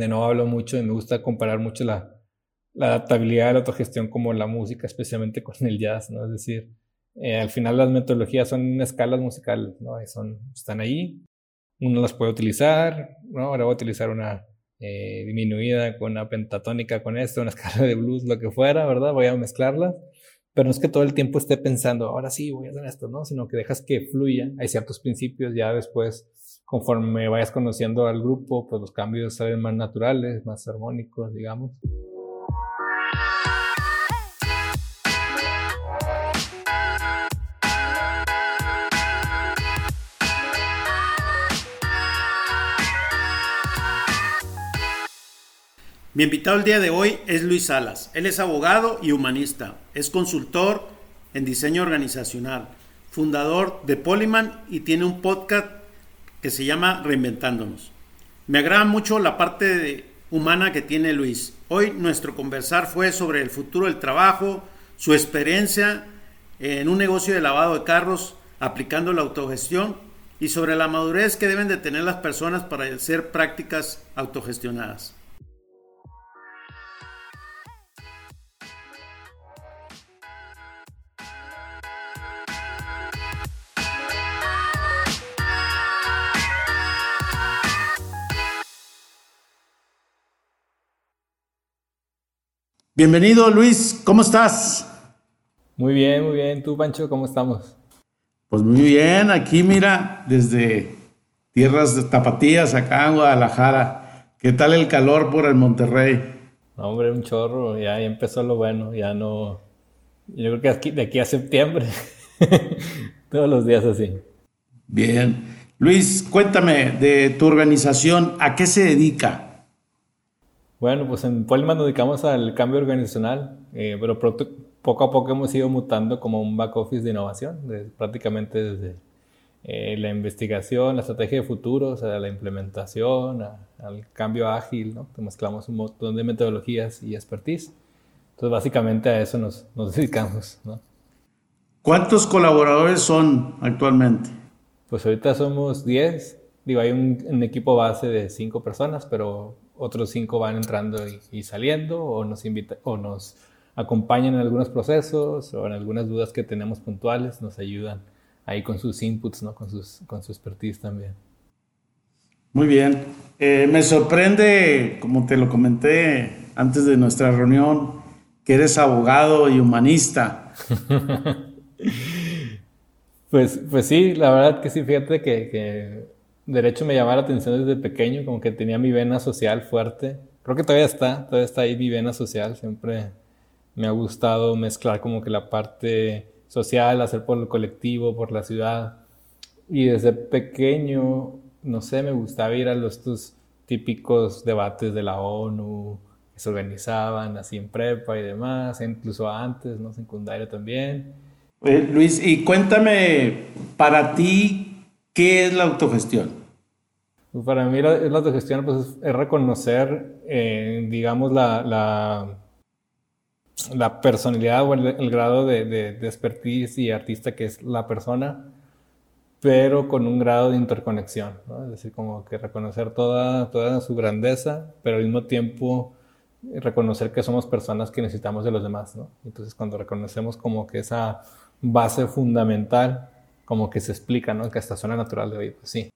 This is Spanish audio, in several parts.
de nuevo hablo mucho y me gusta comparar mucho la, la adaptabilidad de la autogestión como la música, especialmente con el jazz, ¿no? Es decir, eh, al final las metodologías son escalas musicales, ¿no? son, están ahí, uno las puede utilizar, ¿no? Ahora voy a utilizar una eh, diminuida con una pentatónica con esto, una escala de blues, lo que fuera, ¿verdad? Voy a mezclarlas, pero no es que todo el tiempo esté pensando, ahora sí, voy a hacer esto, ¿no? Sino que dejas que fluya, hay ciertos principios, ya después, conforme vayas conociendo al grupo, pues los cambios salen más naturales, más armónicos, digamos. Mi invitado el día de hoy es Luis Salas. Él es abogado y humanista. Es consultor en diseño organizacional, fundador de Polyman y tiene un podcast que se llama Reinventándonos. Me agrada mucho la parte humana que tiene Luis. Hoy nuestro conversar fue sobre el futuro del trabajo, su experiencia en un negocio de lavado de carros aplicando la autogestión y sobre la madurez que deben de tener las personas para hacer prácticas autogestionadas. Bienvenido Luis, ¿cómo estás? Muy bien, muy bien. ¿Tú, Pancho, cómo estamos? Pues muy bien, aquí mira, desde tierras de tapatías acá en Guadalajara. ¿Qué tal el calor por el Monterrey? hombre, un chorro, ya, empezó lo bueno, ya no... Yo creo que aquí, de aquí a septiembre, todos los días así. Bien. Luis, cuéntame de tu organización, ¿a qué se dedica? Bueno, pues en Polyman nos dedicamos al cambio organizacional, eh, pero poco a poco hemos ido mutando como un back office de innovación, prácticamente desde eh, la investigación, la estrategia de futuro, o sea, la implementación, al cambio ágil, ¿no? mezclamos un montón de metodologías y expertise. Entonces, básicamente a eso nos, nos dedicamos. ¿no? ¿Cuántos colaboradores son actualmente? Pues ahorita somos 10. Digo, hay un, un equipo base de 5 personas, pero otros cinco van entrando y, saliendo o nos, invita, o nos acompañan en algunos procesos o en algunas dudas que tenemos puntuales, nos ayudan ahí con sus inputs, ¿no? con, sus, con su expertise también. Muy bien. Eh, me sorprende, como te lo comenté antes de nuestra reunión, que eres abogado y humanista. pues, pues sí, la verdad que sí, fíjate que, que derecho me llamaba la atención desde pequeño, como que tenía mi vena social fuerte. Creo que todavía está, todavía está ahí mi vena social. Siempre me ha gustado mezclar como que la parte social, hacer por el colectivo, por la ciudad. Y desde pequeño, no sé, me gustaba ir a los estos típicos debates de la ONU que se organizaban así en prepa y demás, incluso antes, ¿no? Secundaria también. Luis, y cuéntame, para ti, ¿Qué es la autogestión? Pues para mí la, la autogestión pues, es, reconocer, eh, digamos, la, la, personalidad o el, grado de, de, expertise y artista que es la persona, pero con un grado de interconexión, ¿no? es decir, como que reconocer toda, toda su grandeza, pero al mismo tiempo reconocer que somos personas que necesitamos de los demás. ¿no? Entonces cuando reconocemos como que esa base fundamental, como que se explica, ¿no? Que hasta suena natural de hoy, pues sí.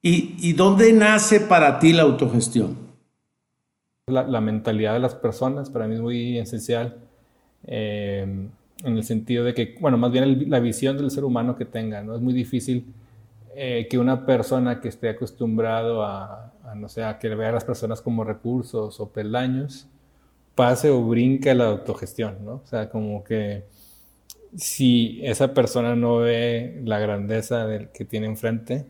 ¿Y, dónde nace para ti la autogestión? La, mentalidad de las personas para mí es muy esencial, eh, en el sentido de que, bueno, más bien la visión del ser humano que tenga, ¿no? Es muy difícil eh, que una persona que esté acostumbrado a, no sé, a que vea a las personas como recursos o peldaños, pase o brinque la autogestión, ¿no? O sea, como que si esa persona no ve la grandeza del que tiene enfrente,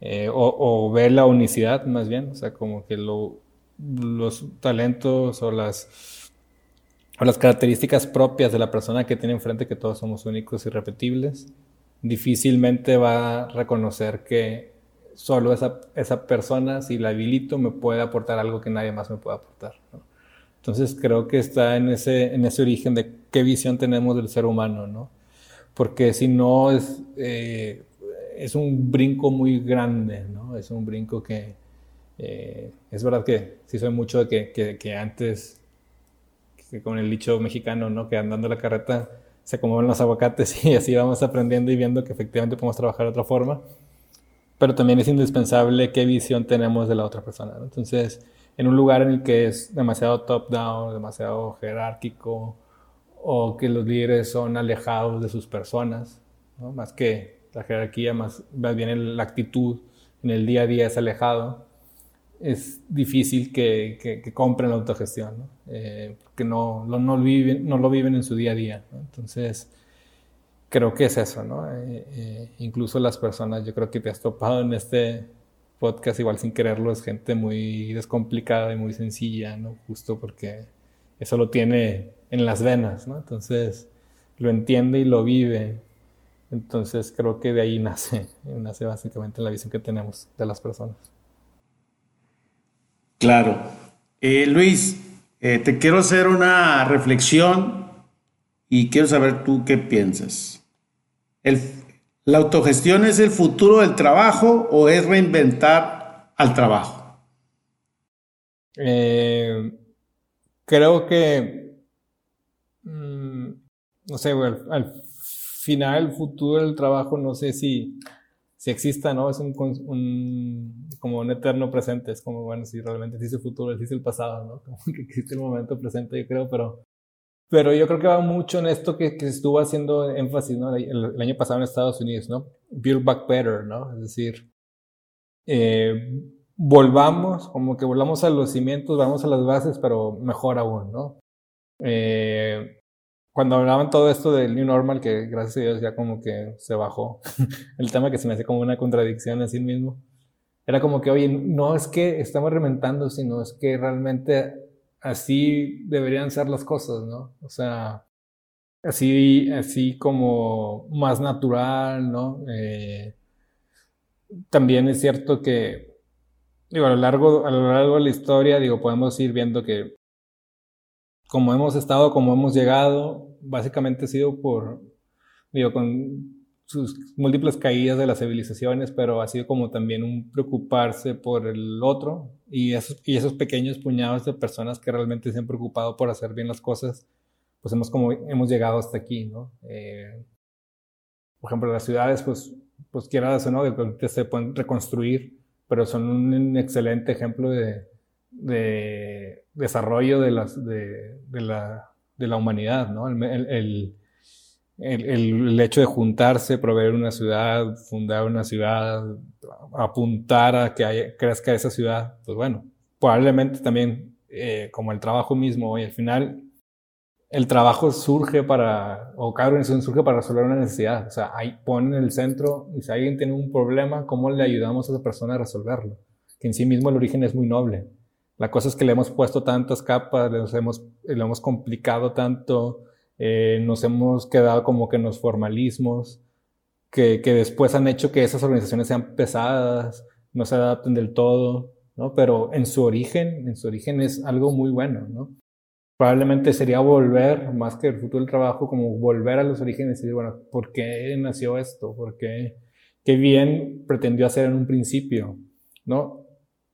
eh, o, ve la unicidad más bien, o sea, como que los talentos o las, o las características propias de la persona que tiene enfrente, que todos somos únicos y repetibles, difícilmente va a reconocer que solo esa, esa persona, si la habilito, me puede aportar algo que nadie más me puede aportar. Entonces creo que está en ese, en ese origen de qué visión tenemos del ser humano, ¿no? Porque si no es, eh, es un brinco muy grande, ¿no? Es un brinco que Eh, es verdad que sí soy mucho de que, que, antes, que con el dicho mexicano, ¿no? Que andando la carreta se acomodan los aguacates y así vamos aprendiendo y viendo que efectivamente podemos trabajar de otra forma. Pero también es indispensable qué visión tenemos de la otra persona. Entonces, en un lugar en el que es demasiado top-down, demasiado jerárquico, o que los líderes son alejados de sus personas, más que la jerarquía, más, más bien la actitud en el día a día es alejado, es difícil que, que, compren la autogestión, ¿no? Eh, porque no, no, no, viven, no lo viven en su día a día. Entonces, creo que es eso, ¿no? Eh, eh, incluso las personas, yo creo que te has topado en este podcast, igual sin quererlo, es gente muy descomplicada y muy sencilla, ¿no? Justo porque eso lo tiene en las venas, ¿no? Entonces, lo entiende y lo vive. Entonces, creo que de ahí nace, nace básicamente la visión que tenemos de las personas. Claro. Eh, Luis, eh, te quiero hacer una reflexión y quiero saber tú qué piensas. ¿La autogestión es el futuro del trabajo o es reinventar al trabajo? Eh, creo que, mm, no sé, al, final el futuro del trabajo no sé si si exista, ¿no? Es un, como un eterno presente, es como, bueno, si realmente existe el futuro, existe el pasado, ¿no? Como que existe el momento presente, yo creo, pero, pero yo creo que va mucho en esto que, que estuvo haciendo énfasis, ¿no? El, año pasado en Estados Unidos, ¿no? Build back better, ¿no? Es decir, eh, volvamos, como que volvamos a los cimientos, vamos a las bases, pero mejor aún, ¿no? Eh, cuando hablaban todo esto del New Normal, que gracias a Dios ya como que se bajó, el tema que se me hace como una contradicción en sí mismo, era como que, oye, no es que estamos reventando, sino es que realmente así deberían ser las cosas, ¿no? O sea, así, así como más natural, ¿no? Eh, también es cierto que, digo, a lo largo, a lo largo de la historia, digo, podemos ir viendo que como hemos estado, como hemos llegado, básicamente ha sido por, digo, con sus múltiples caídas de las civilizaciones, pero ha sido como también un preocuparse por el otro y esos, y esos pequeños puñados de personas que realmente se han preocupado por hacer bien las cosas, pues hemos, como, hemos llegado hasta aquí, ¿no? Eh, por ejemplo, las ciudades, pues, pues quieras o no, que se pueden reconstruir, pero son un excelente ejemplo de, de desarrollo de, las, de, la, de la, humanidad, ¿no? El, el, el, el, hecho de juntarse, proveer una ciudad, fundar una ciudad, apuntar a que haya, crezca esa ciudad, pues bueno, probablemente también eh, como el trabajo mismo, y al final el trabajo surge para, o cada organización surge para resolver una necesidad. O sea, ahí ponen en el centro, y si alguien tiene un problema, ¿cómo le ayudamos a esa persona a resolverlo? Que en sí mismo el origen es muy noble. La cosa es que le hemos puesto tantas capas, le hemos, le hemos complicado tanto, eh, nos hemos quedado como que en los formalismos, que, que, después han hecho que esas organizaciones sean pesadas, no se adapten del todo, ¿no? Pero en su origen, en su origen es algo muy bueno, ¿no? Probablemente sería volver, más que el futuro del trabajo, como volver a los orígenes y decir, bueno, ¿por qué nació esto? ¿Por qué? ¿Qué bien pretendió hacer en un principio? ¿No?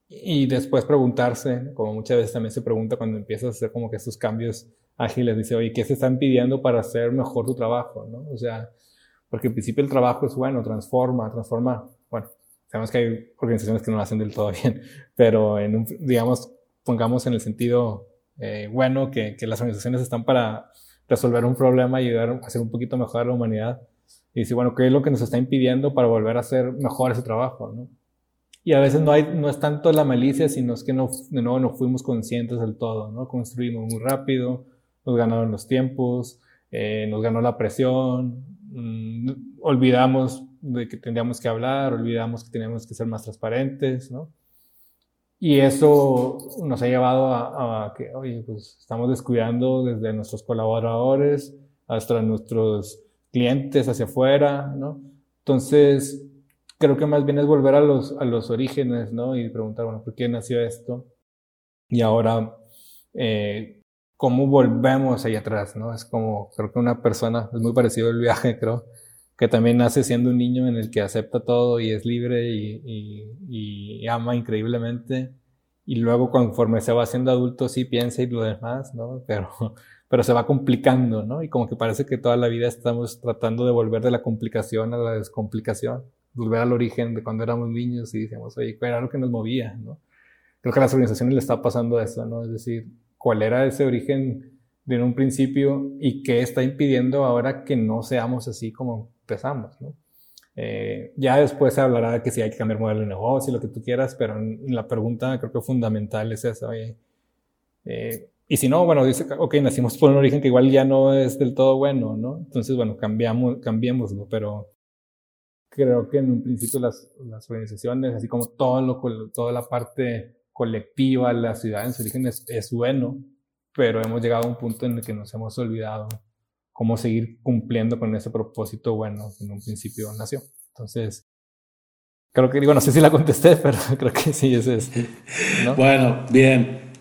Y después preguntarse, como muchas veces también se pregunta cuando empiezas a hacer como que estos cambios ágiles, dice, oye, ¿qué se están pidiendo para hacer mejor tu trabajo? ¿no? O sea, porque en principio el trabajo es bueno, transforma, transforma. Bueno, sabemos que hay organizaciones que no lo hacen del todo bien, pero en digamos, pongamos en el sentido eh, bueno que, que, las organizaciones están para resolver un problema y ayudar a hacer un poquito mejor a la humanidad. Y decir, bueno, ¿qué es lo que nos está impidiendo para volver a hacer mejor ese trabajo? ¿no? Y a veces no, hay, no es tanto la malicia, sino es que no, de nuevo no fuimos conscientes del todo, ¿no? Construimos muy rápido, nos ganaron los tiempos, eh, nos ganó la presión, mm, olvidamos de que tendríamos que hablar, olvidamos que teníamos que ser más transparentes, ¿no? Y eso nos ha llevado a, a, que, oye, pues estamos descuidando desde nuestros colaboradores hasta nuestros clientes hacia afuera, ¿no? Entonces, creo que más bien es volver a los, a los orígenes, ¿no? Y preguntar, bueno, ¿por qué nació esto? Y ahora, eh, ¿cómo volvemos ahí atrás, ¿no? Es como, creo que una persona, es muy parecido el viaje, creo, que también nace siendo un niño en el que acepta todo y es libre y, ama increíblemente. Y luego conforme se va haciendo adulto sí piensa y lo demás, ¿no? Pero, pero se va complicando, ¿no? Y como que parece que toda la vida estamos tratando de volver de la complicación a la descomplicación, volver al origen de cuando éramos niños y decíamos, oye, ¿cuál era lo que nos movía, ¿no? Creo que a las organizaciones le está pasando eso, ¿no? Es decir, ¿cuál era ese origen de un principio y qué está impidiendo ahora que no seamos así como empezamos, ¿no? Eh, ya después se hablará de que si hay que cambiar modelo de negocio, lo que tú quieras, pero la pregunta creo que fundamental es esa. Eh, y si no, bueno, dice, ok, nacimos por un origen que igual ya no es del todo bueno, ¿no? Entonces, bueno, cambiamos, cambiémoslo, pero creo que en un principio las, las organizaciones, así como todo lo, toda la parte colectiva, la ciudad en su origen es, es bueno, pero hemos llegado a un punto en el que nos hemos olvidado cómo seguir cumpliendo con ese propósito bueno que en un principio nació. Entonces, creo que digo, no sé si la contesté, pero creo que sí, ese es. Bueno, bien.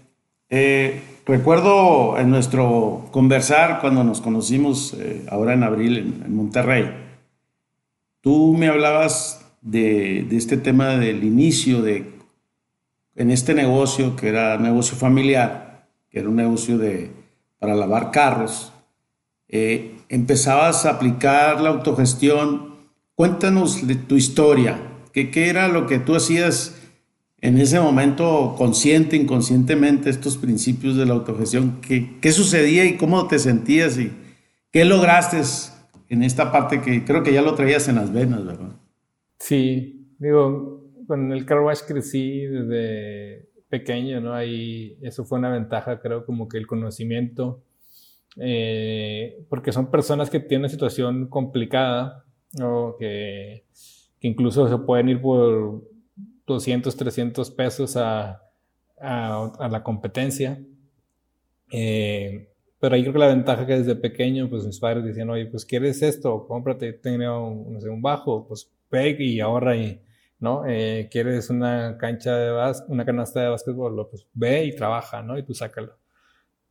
Eh, recuerdo en nuestro conversar cuando nos conocimos eh, ahora en abril en, Monterrey, tú me hablabas de, este tema del inicio de en este negocio que era negocio familiar, que era un negocio de para lavar carros eh, empezabas a aplicar la autogestión. Cuéntanos tu historia. ¿Qué, ¿Qué, era lo que tú hacías en ese momento, consciente, inconscientemente, estos principios de la autogestión? ¿Qué, qué sucedía y cómo te sentías y qué lograste en esta parte que creo que ya lo traías en las venas, ¿verdad? Sí, digo, con el car wash crecí desde pequeño, ¿no? Ahí eso fue una ventaja, creo, como que el conocimiento eh, porque son personas que tienen una situación complicada, o que, que, incluso se pueden ir por 200, 300 pesos a, a, la competencia. Eh, pero ahí creo que la ventaja que desde pequeño, pues mis padres decían, oye, pues quieres esto, cómprate, tenga un, no sé, un bajo, pues ve y ahorra y, ¿no? Eh, quieres una cancha de básquet, una canasta de básquetbol, pues ve y trabaja, ¿no? Y tú sácalo.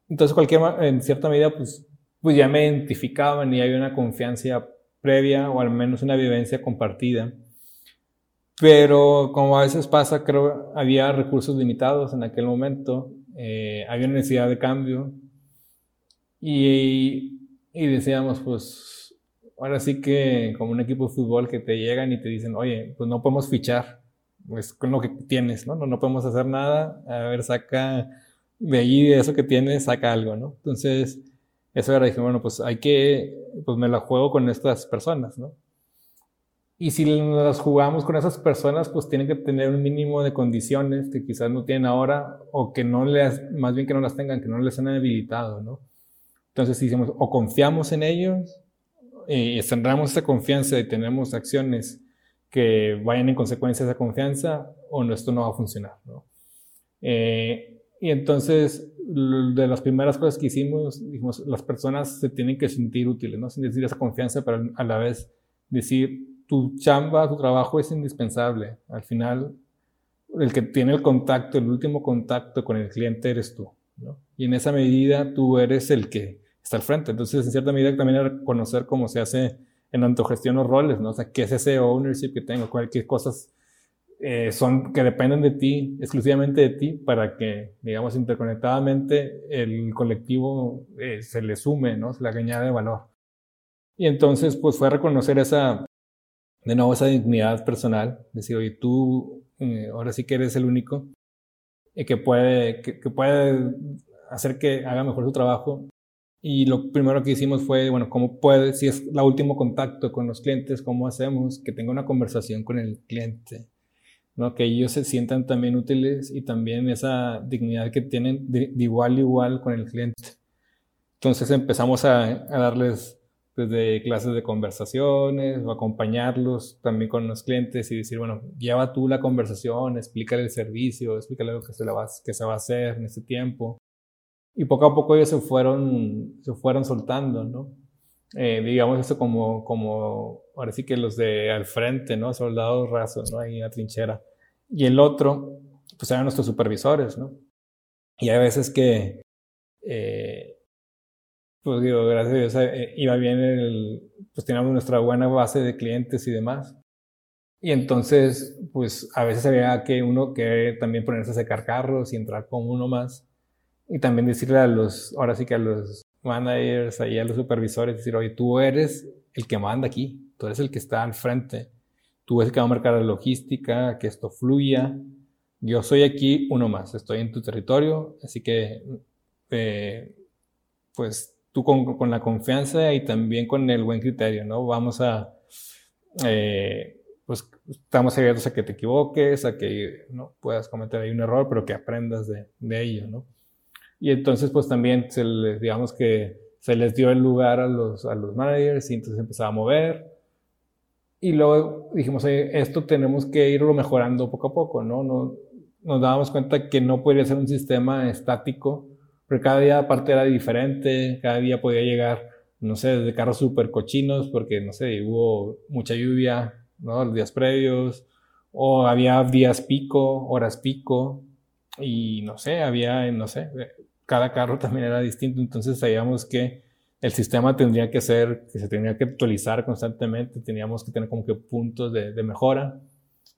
Entonces, cualquier, en cierta medida, pues, pues ya me identificaban y había una confianza previa o al menos una vivencia compartida. Pero como a veces pasa, creo había recursos limitados en aquel momento, eh, había necesidad de cambio y, y decíamos, pues ahora sí que como un equipo de fútbol que te llegan y te dicen, oye, pues no podemos fichar, pues con lo que tienes, ¿no? No, no podemos hacer nada, a ver, saca de ahí, de eso que tiene, saca algo, ¿no? Entonces, eso era, dije, bueno, pues hay que, pues me la juego con estas personas, ¿no? Y si las jugamos con esas personas, pues tienen que tener un mínimo de condiciones que quizás no tienen ahora o que no les, más bien que no las tengan, que no les han habilitado, ¿no? Entonces, si decimos, o confiamos en ellos, y centramos esa confianza y tenemos acciones que vayan en consecuencia de esa confianza, o esto no va a funcionar, ¿no? Eh, y entonces, de las primeras cosas que hicimos, dijimos, las personas se tienen que sentir útiles, ¿no? Sin decir esa confianza, pero a la vez decir, tu chamba, tu trabajo es indispensable. Al final, el que tiene el contacto, el último contacto con el cliente eres tú, ¿no? Y en esa medida, tú eres el que está al frente. Entonces, en cierta medida, también reconocer cómo se hace en autogestión los roles, ¿no? O sea, qué es ese ownership que tengo, cualquier cosas eh, son que dependen de ti, exclusivamente de ti, para que, digamos, interconectadamente el colectivo eh, se le sume, ¿no? Se le añade valor. Y entonces, pues fue reconocer esa, de nuevo, esa dignidad personal, decir, oye, tú eh, ahora sí que eres el único que puede, que, que puede hacer que haga mejor su trabajo. Y lo primero que hicimos fue, bueno, ¿cómo puede, si es el último contacto con los clientes, cómo hacemos que tenga una conversación con el cliente? ¿no? que ellos se sientan también útiles y también esa dignidad que tienen de, igual a igual con el cliente. Entonces empezamos a, darles desde clases de conversaciones o acompañarlos también con los clientes y decir, bueno, lleva tú la conversación, explícale el servicio, explícale lo que se, va, que se va a hacer en este tiempo. Y poco a poco ellos se fueron, se fueron soltando, ¿no? Eh, digamos eso como, como, ahora sí que los de al frente, ¿no? Soldados rasos, ¿no? Ahí en la trinchera. Y el otro, pues eran nuestros supervisores, ¿no? Y hay veces que, eh, pues digo, gracias a Dios eh, iba bien, el, pues teníamos nuestra buena base de clientes y demás. Y entonces, pues a veces había que uno que también ponerse a secar carros y entrar con uno más. Y también decirle a los, ahora sí que a los managers, ahí a los supervisores, decir, oye, tú eres el que manda aquí, tú eres el que está al frente, tú eres el que va a marcar la logística, que esto fluya. Yo soy aquí uno más, estoy en tu territorio, así que, eh, pues tú con, con, la confianza y también con el buen criterio, ¿no? Vamos a, eh, pues estamos abiertos a que te equivoques, a que no puedas cometer ahí un error, pero que aprendas de, de ello, ¿no? Y entonces, pues también se les, digamos que se les dio el lugar a los, a los managers y entonces empezaba a mover. Y luego dijimos, esto tenemos que irlo mejorando poco a poco, ¿no? no nos dábamos cuenta que no podría ser un sistema estático, porque cada día aparte era diferente, cada día podía llegar, no sé, de carros súper cochinos, porque, no sé, hubo mucha lluvia, ¿no? Los días previos, o había días pico, horas pico, y no sé, había, no sé, cada carro también era distinto, entonces sabíamos que el sistema tendría que ser, que se tenía que actualizar constantemente, teníamos que tener como que puntos de, mejora.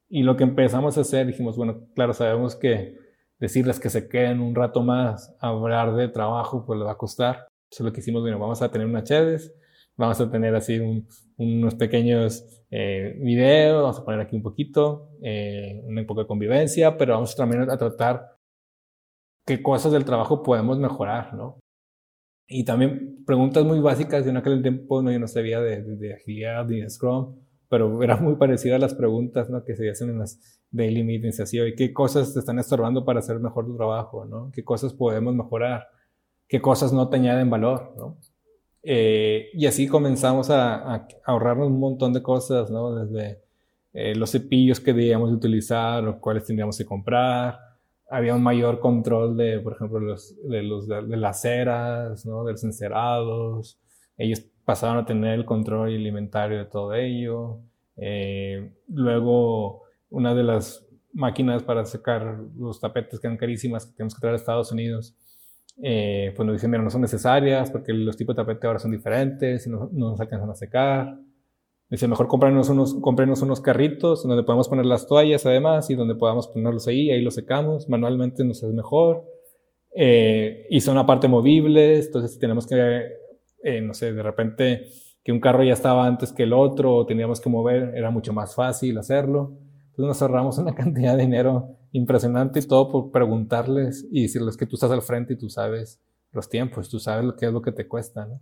Y lo que empezamos a hacer, dijimos, bueno, claro, sabemos que decirles que se queden un rato más hablar de trabajo, pues le va a costar. Entonces lo que hicimos, bueno, vamos a tener una Chedes, vamos a tener así unos pequeños eh, videos, vamos a poner aquí un poquito, eh, un poco de convivencia, pero vamos también a tratar qué cosas del trabajo podemos mejorar, ¿no? Y también preguntas muy básicas, yo en aquel tiempo no, yo no sabía de, de, agilidad ni de Scrum, pero era muy parecido a las preguntas ¿no? que se hacen en las daily meetings, así, ¿qué cosas te están estorbando para hacer mejor tu trabajo? ¿no? ¿Qué cosas podemos mejorar? ¿Qué cosas no te añaden valor? ¿no? Eh, y así comenzamos a, a, ahorrarnos un montón de cosas, ¿no? Desde eh, los cepillos que debíamos utilizar, los cuales tendríamos que comprar. Había un mayor control de, por ejemplo, los, de, los, de, las ceras, ¿no? De los encerados. Ellos pasaron a tener el control alimentario de todo ello. Eh, luego, una de las máquinas para secar los tapetes que eran carísimas que tenemos que traer a Estados Unidos, eh, pues nos dicen, mira, no son necesarias porque los tipos de tapete ahora son diferentes y no, no nos alcanzan a secar. Dice, mejor cómpranos unos, cómprenos unos carritos donde podemos poner las toallas además y donde podamos ponerlos ahí, ahí los secamos, manualmente nos es mejor. Eh, y son aparte movibles, entonces si tenemos que, eh, no sé, de repente que un carro ya estaba antes que el otro o teníamos que mover, era mucho más fácil hacerlo. Entonces nos ahorramos una cantidad de dinero impresionante y todo por preguntarles y decirles que tú estás al frente y tú sabes los tiempos, tú sabes lo que es lo que te cuesta, ¿no?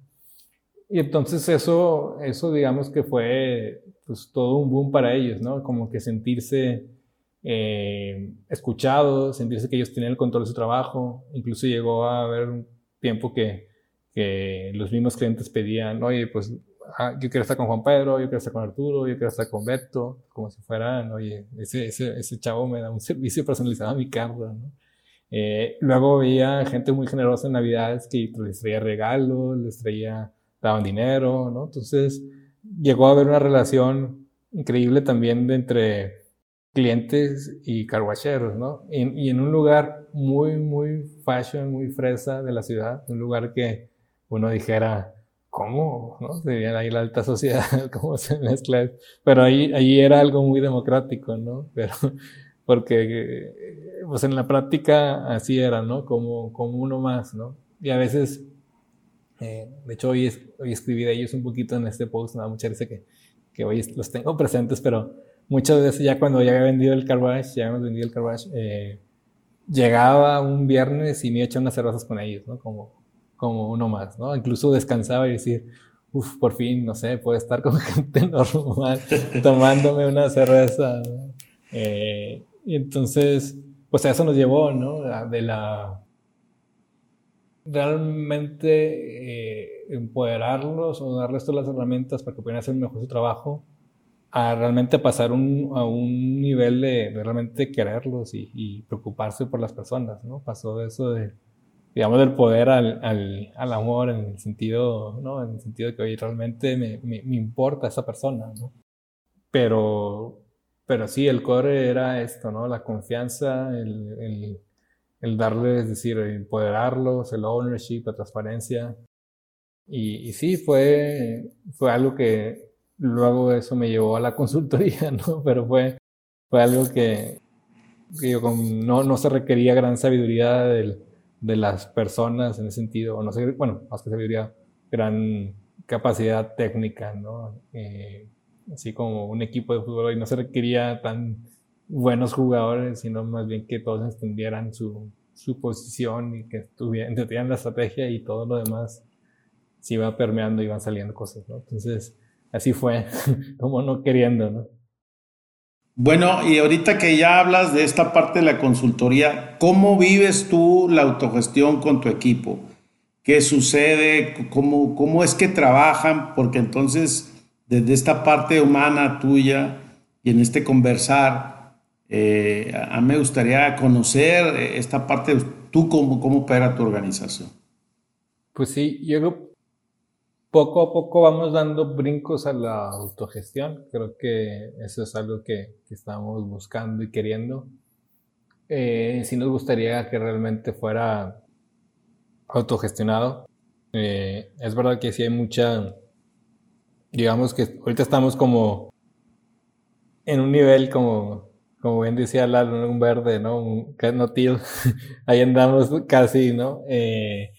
Y entonces eso, eso digamos que fue pues todo un boom para ellos, ¿no? Como que sentirse eh, escuchados, sentirse que ellos tenían el control de su trabajo. Incluso llegó a haber un tiempo que, que los mismos clientes pedían, oye, pues Ah, yo quiero estar con Juan Pedro, yo quiero estar con Arturo, yo quiero estar con Beto, como si fueran, oye, ese, ese, ese chavo me da un servicio personalizado a mi carro, ¿no? Eh, luego veía gente muy generosa en Navidades que les traía regalos, les traía, daban dinero, ¿no? Entonces llegó a haber una relación increíble también de entre clientes y carguacheros, ¿no? Y, y, en un lugar muy, muy fashion, muy fresa de la ciudad, un lugar que uno dijera, ¿cómo? ¿No? Sería ahí la alta sociedad, cómo se mezcla. Pero ahí, ahí era algo muy democrático, ¿no? Pero, porque, pues en la práctica así era, ¿no? Como, como uno más, ¿no? Y a veces, eh, de hecho hoy, hoy escribí de ellos un poquito en este post, nada, mucha veces que, que hoy los tengo presentes, pero muchas veces ya cuando ya había vendido el carwash, ya hemos vendido el carwash, eh, llegaba un viernes y me eché unas cervezas con ellos, ¿no? Como, como uno más, ¿no? Incluso descansaba y decir, uff, por fin, no sé, puedo estar con gente normal tomándome una cerveza. Eh, y entonces, pues a eso nos llevó, ¿no? De la realmente eh, empoderarlos o darles todas las herramientas para que puedan hacer mejor su trabajo, a realmente pasar un, a un nivel de, realmente quererlos y, y, preocuparse por las personas, ¿no? Pasó de eso de digamos, del poder al, al, al, amor en el sentido, ¿no? En el sentido de que, oye, realmente me, me, me importa esa persona, ¿no? Pero, pero sí, el core era esto, ¿no? La confianza, el, el, el darles, es decir, empoderarlos, el ownership, la transparencia. Y, sí, fue, fue algo que luego eso me llevó a la consultoría, ¿no? Pero fue, fue algo que, no, no se requería gran sabiduría de las personas en ese sentido, o no sé, bueno, más que sabiduría, gran capacidad técnica, ¿no? Eh, así como un equipo de fútbol y no se requería tan buenos jugadores, sino más bien que todos entendieran su, su posición y que estuvieran, la estrategia y todo lo demás se iba permeando y iban saliendo cosas, ¿no? Entonces, así fue, como no queriendo, ¿no? Bueno, y ahorita que ya hablas de esta parte de la consultoría, ¿cómo vives tú la autogestión con tu equipo? ¿Qué sucede? ¿Cómo, cómo es que trabajan? Porque entonces, desde esta parte humana tuya y en este conversar, eh, a mí me gustaría conocer esta parte, tú cómo, cómo opera tu organización. Pues sí, yo poco a poco vamos dando brincos a la autogestión. Creo que eso es algo que, estamos buscando y queriendo. Eh, sí nos gustaría que realmente fuera autogestionado. Eh, es verdad que sí hay mucha, digamos que ahorita estamos como en un nivel como, como bien decía Lalo, un verde, ¿no? Un no Ahí andamos casi, ¿no? Eh,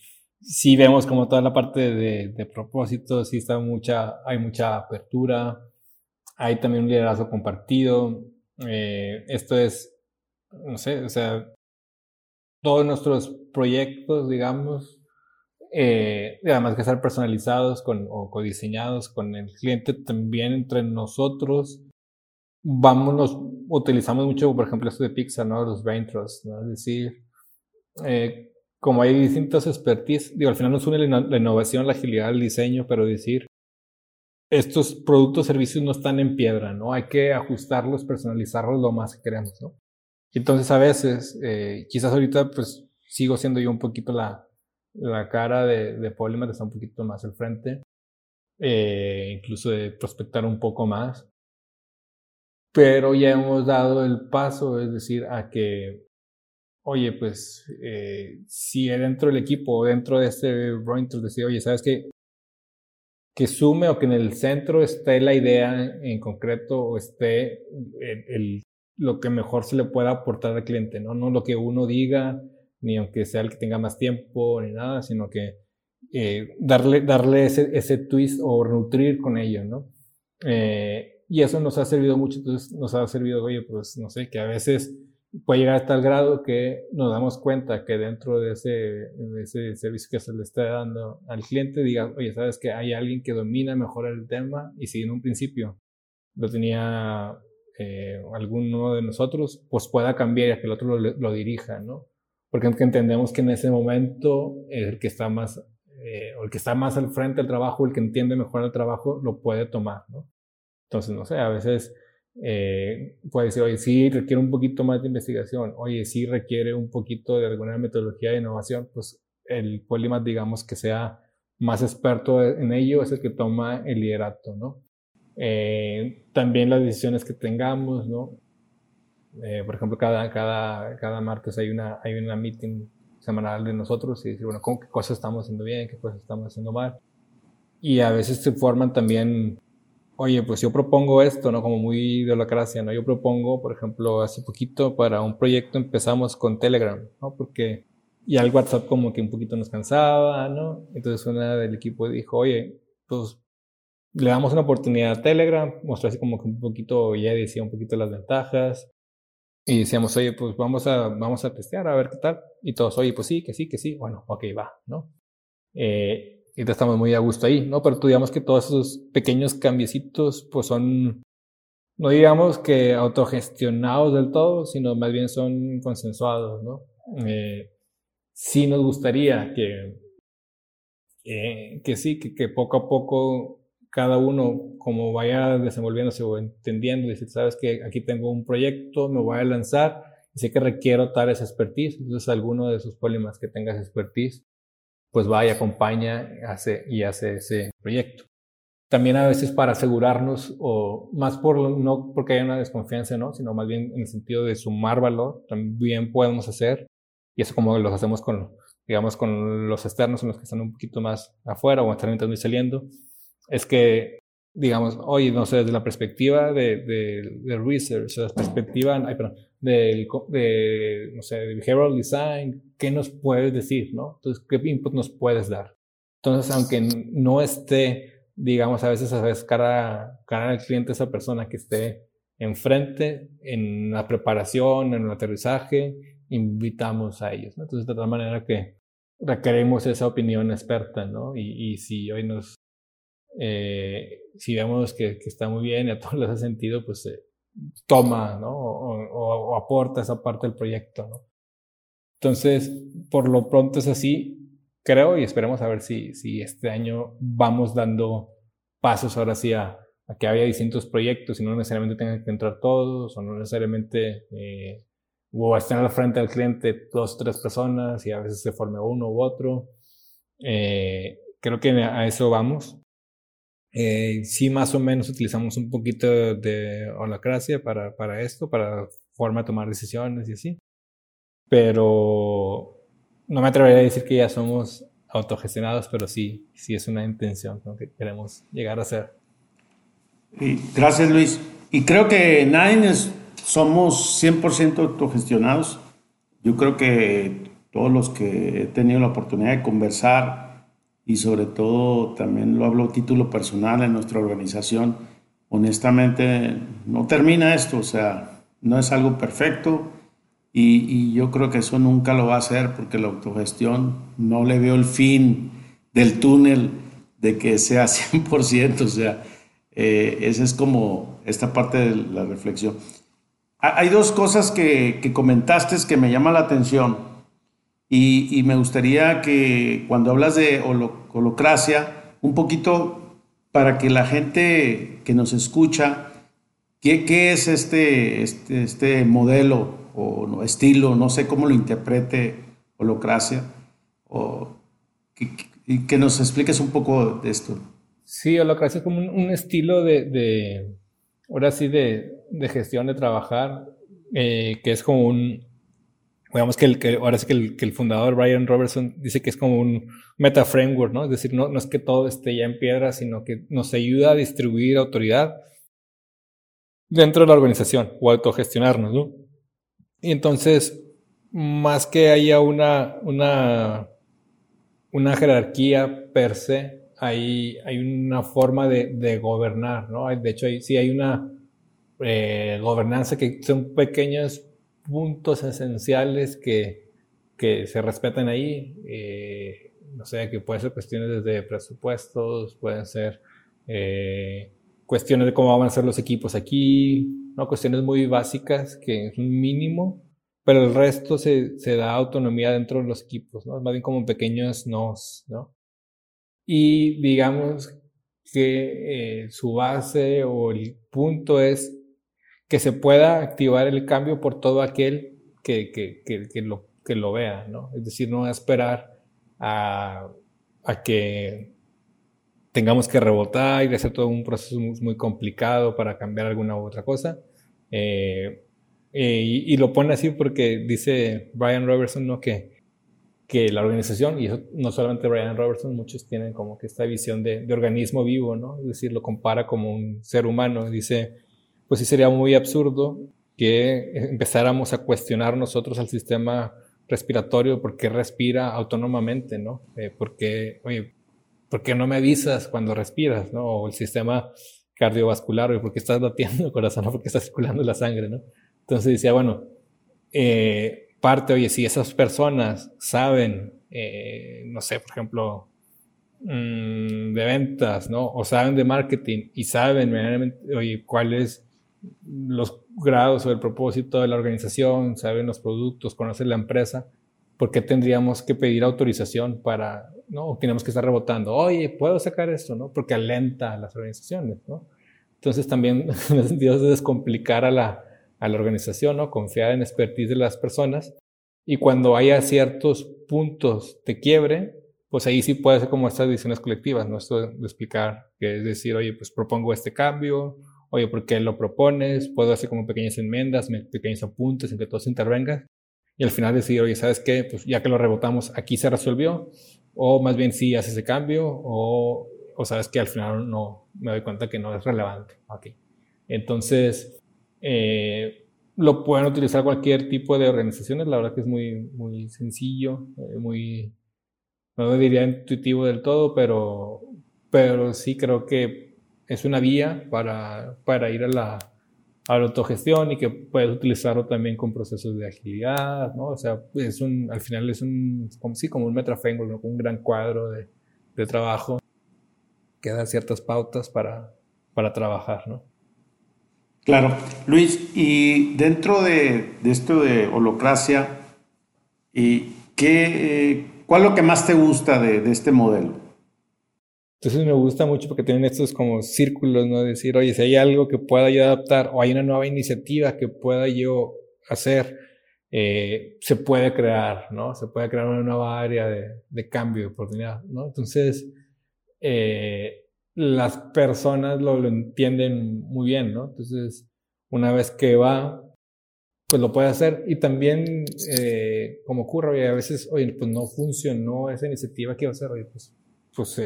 sí vemos como toda la parte de, de propósito, sí está mucha, hay mucha apertura, hay también un liderazgo compartido. Eh, esto es, no sé, o sea, todos nuestros proyectos, digamos, eh, además que ser personalizados con, o codiseñados con el cliente, también entre nosotros, vamos, nos utilizamos mucho, por ejemplo, esto de Pixar, ¿no? Los brain trusts, ¿no? Es decir, eh, como hay distintas expertise, digo, al final nos une la innovación, la agilidad, el diseño, pero decir, estos productos, servicios no están en piedra, ¿no? Hay que ajustarlos, personalizarlos lo más que queremos, ¿no? Entonces a veces, eh, quizás ahorita pues sigo siendo yo un poquito la, la cara de, de Polymer, está un poquito más al frente, eh, incluso de prospectar un poco más, pero ya hemos dado el paso, es decir, a que oye, pues eh, si dentro del equipo dentro de este Brointer decir, oye, ¿sabes qué? Que sume o que en el centro esté la idea en concreto o esté el, lo que mejor se le pueda aportar al cliente, ¿no? No lo que uno diga, ni aunque sea el que tenga más tiempo, ni nada, sino que eh, darle, darle ese, ese twist o nutrir con ello, ¿no? Eh, y eso nos ha servido mucho, entonces nos ha servido, oye, pues no sé, que a veces puede llegar hasta el grado que nos damos cuenta que dentro de ese, de ese servicio que se le está dando al cliente diga, oye, sabes que hay alguien que domina mejor el tema y si en un principio lo tenía eh, alguno de nosotros, pues pueda cambiar y que el otro lo, lo dirija, ¿no? Porque entendemos que en ese momento el que está más, eh, o el que está más al frente del trabajo, el que entiende mejor el trabajo, lo puede tomar, ¿no? Entonces, no sé, a veces eh, puede decir, oye, sí requiere un poquito más de investigación, oye, sí requiere un poquito de alguna metodología de innovación, pues el Polymath, digamos, que sea más experto en ello, es el que toma el liderato, ¿no? Eh, también las decisiones que tengamos, ¿no? Eh, por ejemplo, cada, cada, cada martes hay una, hay una meeting semanal de nosotros y decir, bueno, ¿qué cosas estamos haciendo bien, qué cosas estamos haciendo mal? Y a veces se forman también oye, pues yo propongo esto, ¿no? Como muy de holacracia, ¿no? Yo propongo, por ejemplo, hace poquito para un proyecto empezamos con Telegram, ¿no? Porque ya el WhatsApp como que un poquito nos cansaba, ¿no? Entonces una del equipo dijo, oye, pues le damos una oportunidad a Telegram, mostró así como que un poquito, ya decía un poquito las ventajas. Y decíamos, oye, pues vamos a, vamos a testear, a ver qué tal. Y todos, oye, pues sí, que sí, que sí. Bueno, ok, va, ¿no? Eh, y estamos muy a gusto ahí, ¿no? Pero tú digamos que todos esos pequeños cambiecitos, pues son, no digamos que autogestionados del todo, sino más bien son consensuados, ¿no? Eh, sí nos gustaría que, que sí, que, que, poco a poco cada uno, como vaya desenvolviéndose o entendiendo, decir, sabes que aquí tengo un proyecto, me voy a lanzar, y sé que requiero tal esa expertise, entonces alguno de esos problemas que tengas expertise, pues va y acompaña hace, y hace ese proyecto. También a veces para asegurarnos, o más por no porque haya una desconfianza, ¿no? sino más bien en el sentido de sumar valor, también podemos hacer, y eso como lo hacemos con, digamos, con los externos, con los que están un poquito más afuera o están entrando y saliendo, es que, digamos, hoy, no sé, desde la perspectiva de, de, research, la perspectiva, ay, del, de, no sé, de behavioral design, ¿qué nos puedes decir, no? Entonces, ¿qué input nos puedes dar? Entonces, aunque no esté, digamos, a veces a veces cara, cara al cliente esa persona que esté enfrente en la preparación, en el aterrizaje, invitamos a ellos. ¿no? Entonces, de tal manera que requerimos esa opinión experta, ¿no? Y, y si hoy nos, eh, si vemos que, que, está muy bien y a todos les hace sentido, pues eh, toma, ¿no? O, o, aporta esa parte del proyecto, ¿no? Entonces, por lo pronto es así, creo, y esperemos a ver si, si este año vamos dando pasos ahora sí a, a que haya distintos proyectos y no necesariamente tengan que entrar todos o no necesariamente eh, o estén al frente del cliente dos o tres personas y a veces se forme uno u otro. Eh, creo que a eso vamos. Eh, sí, más o menos utilizamos un poquito de holacracia para, para esto, para forma de tomar decisiones y así. Pero no me atrevería a decir que ya somos autogestionados, pero sí, sí es una intención que queremos llegar a ser. gracias, Luis. Y creo que Nine es somos 100% autogestionados. Yo creo que todos los que he tenido la oportunidad de conversar y sobre todo también lo hablo a título personal en nuestra organización, honestamente no termina esto, o sea, no es algo perfecto y, y yo creo que eso nunca lo va a hacer porque la autogestión no le veo el fin del túnel de que sea 100%, o sea, eh, esa es como esta parte de la reflexión. Hay dos cosas que, comentaste que me llama la atención y, me gustaría que cuando hablas de holocracia, un poquito para que la gente que nos escucha, ¿qué, qué es este, este, este, modelo o estilo? No sé cómo lo interprete holocracia, o que, que nos expliques un poco de esto. Sí, holocracia es como un, estilo de ahora sí, de, de gestión, de trabajar, eh, que es como un, digamos que, el, que ahora sí que el, que el, fundador Brian Robertson dice que es como un meta framework, ¿no? Es decir, no, no es que todo esté ya en piedra, sino que nos ayuda a distribuir autoridad dentro de la organización o autogestionarnos, ¿no? Y entonces, más que haya una, una, una jerarquía per se, hay, hay una forma de, de gobernar, ¿no? De hecho, hay, sí hay una eh, gobernanza que son pequeños puntos esenciales que, que se respetan ahí. Eh, no sé, que pueden ser cuestiones desde presupuestos, pueden ser eh, cuestiones de cómo van a ser los equipos aquí, ¿no? Cuestiones muy básicas que es un mínimo, pero el resto se, se da autonomía dentro de los equipos, ¿no? Más bien como pequeños nos, ¿no? y digamos que eh, su base o el punto es que se pueda activar el cambio por todo aquel que, que, que, lo, que lo vea, ¿no? Es decir, no esperar a, a que tengamos que rebotar y hacer todo un proceso muy, complicado para cambiar alguna u otra cosa. Eh, eh, y, lo pone así porque dice Brian Robertson, ¿no? Que que la organización, y no solamente Brian Robertson, muchos tienen como que esta visión de, de, organismo vivo, ¿no? Es decir, lo compara como un ser humano. Dice, pues sí sería muy absurdo que empezáramos a cuestionar nosotros al sistema respiratorio porque respira autónomamente, ¿no? Eh, porque, oye, ¿por qué no me avisas cuando respiras, ¿no? O el sistema cardiovascular, oye, ¿por qué estás latiendo el corazón? ¿Por qué está circulando la sangre, ¿no? Entonces decía, bueno, eh, parte, oye, si esas personas saben, eh, no sé, por ejemplo, mm, de ventas, ¿no? O saben de marketing y saben, oye, cuáles los grados o el propósito de la organización, saben los productos, conocen la empresa, ¿por qué tendríamos que pedir autorización para, ¿no? O tenemos que estar rebotando, oye, puedo sacar esto, ¿no? Porque alenta a las organizaciones, ¿no? Entonces también en el sentido de descomplicar a la, a la organización, ¿no? Confiar en expertise de las personas. Y cuando haya ciertos puntos de quiebre, pues ahí sí puede ser como estas decisiones colectivas, ¿no? Esto de explicar, que es decir, oye, pues propongo este cambio, oye, ¿por qué lo propones? Puedo hacer como pequeñas enmiendas, pequeños apuntes en que todos intervengan. y al final decir, oye, ¿sabes qué? Pues ya que lo rebotamos, aquí se resolvió, o más bien sí hace ese cambio, o, o sabes que al final no, me doy cuenta que no es relevante aquí. Entonces, eh, lo pueden utilizar cualquier tipo de organizaciones, la verdad que es muy, muy sencillo, eh, muy, no diría intuitivo del todo, pero, pero sí creo que es una vía para, para ir a la, a la autogestión y que puedes utilizarlo también con procesos de agilidad, ¿no? O sea, es un, al final es un, como, sí, como un Metra Framework, un gran cuadro de, de, trabajo que da ciertas pautas para, para trabajar, ¿no? Claro. Luis, y dentro de, de esto de holocracia, ¿y qué, ¿cuál es lo que más te gusta de, de este modelo? Entonces me gusta mucho porque tienen estos como círculos, ¿no? Decir, oye, si hay algo que pueda yo adaptar o hay una nueva iniciativa que pueda yo hacer, eh, se puede crear, ¿no? Se puede crear una nueva área de, cambio, de oportunidad, ¿no? Entonces, eh, las personas lo, entienden muy bien, ¿no? Entonces, una vez que va, pues lo puede hacer. Y también, eh, como ocurre, a veces, oye, pues no funcionó esa iniciativa que iba a hacer, oye, pues, pues